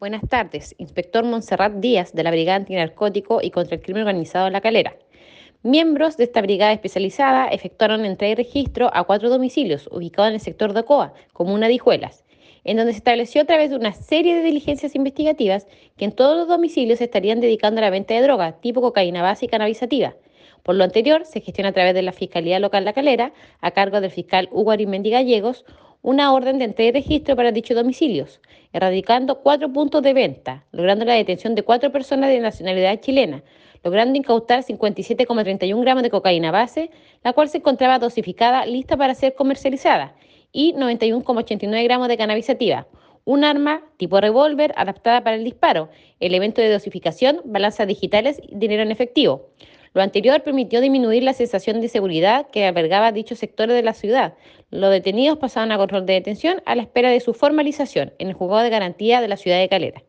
Buenas tardes, inspector Montserrat Díaz de la Brigada Antinarcótico y contra el Crimen Organizado de La Calera. Miembros de esta brigada especializada efectuaron entrega y registro a cuatro domicilios ubicados en el sector de Ocoa, comuna de Hijuelas, en donde se estableció a través de una serie de diligencias investigativas que en todos los domicilios se estarían dedicando a la venta de droga tipo cocaína base y cannabisativa. Por lo anterior, se gestiona a través de la Fiscalía Local La Calera, a cargo del fiscal Hugo Arimendi Gallegos, una orden de entrega y registro para dichos domicilios, erradicando cuatro puntos de venta, logrando la detención de cuatro personas de nacionalidad chilena, logrando incautar 57,31 gramos de cocaína base, la cual se encontraba dosificada lista para ser comercializada, y 91,89 gramos de cannabisativa, un arma tipo revólver adaptada para el disparo, elemento de dosificación, balanzas digitales y dinero en efectivo. Lo anterior permitió disminuir la sensación de seguridad que albergaba dichos sectores de la ciudad. Los detenidos pasaban a control de detención a la espera de su formalización en el juzgado de garantía de la ciudad de Calera.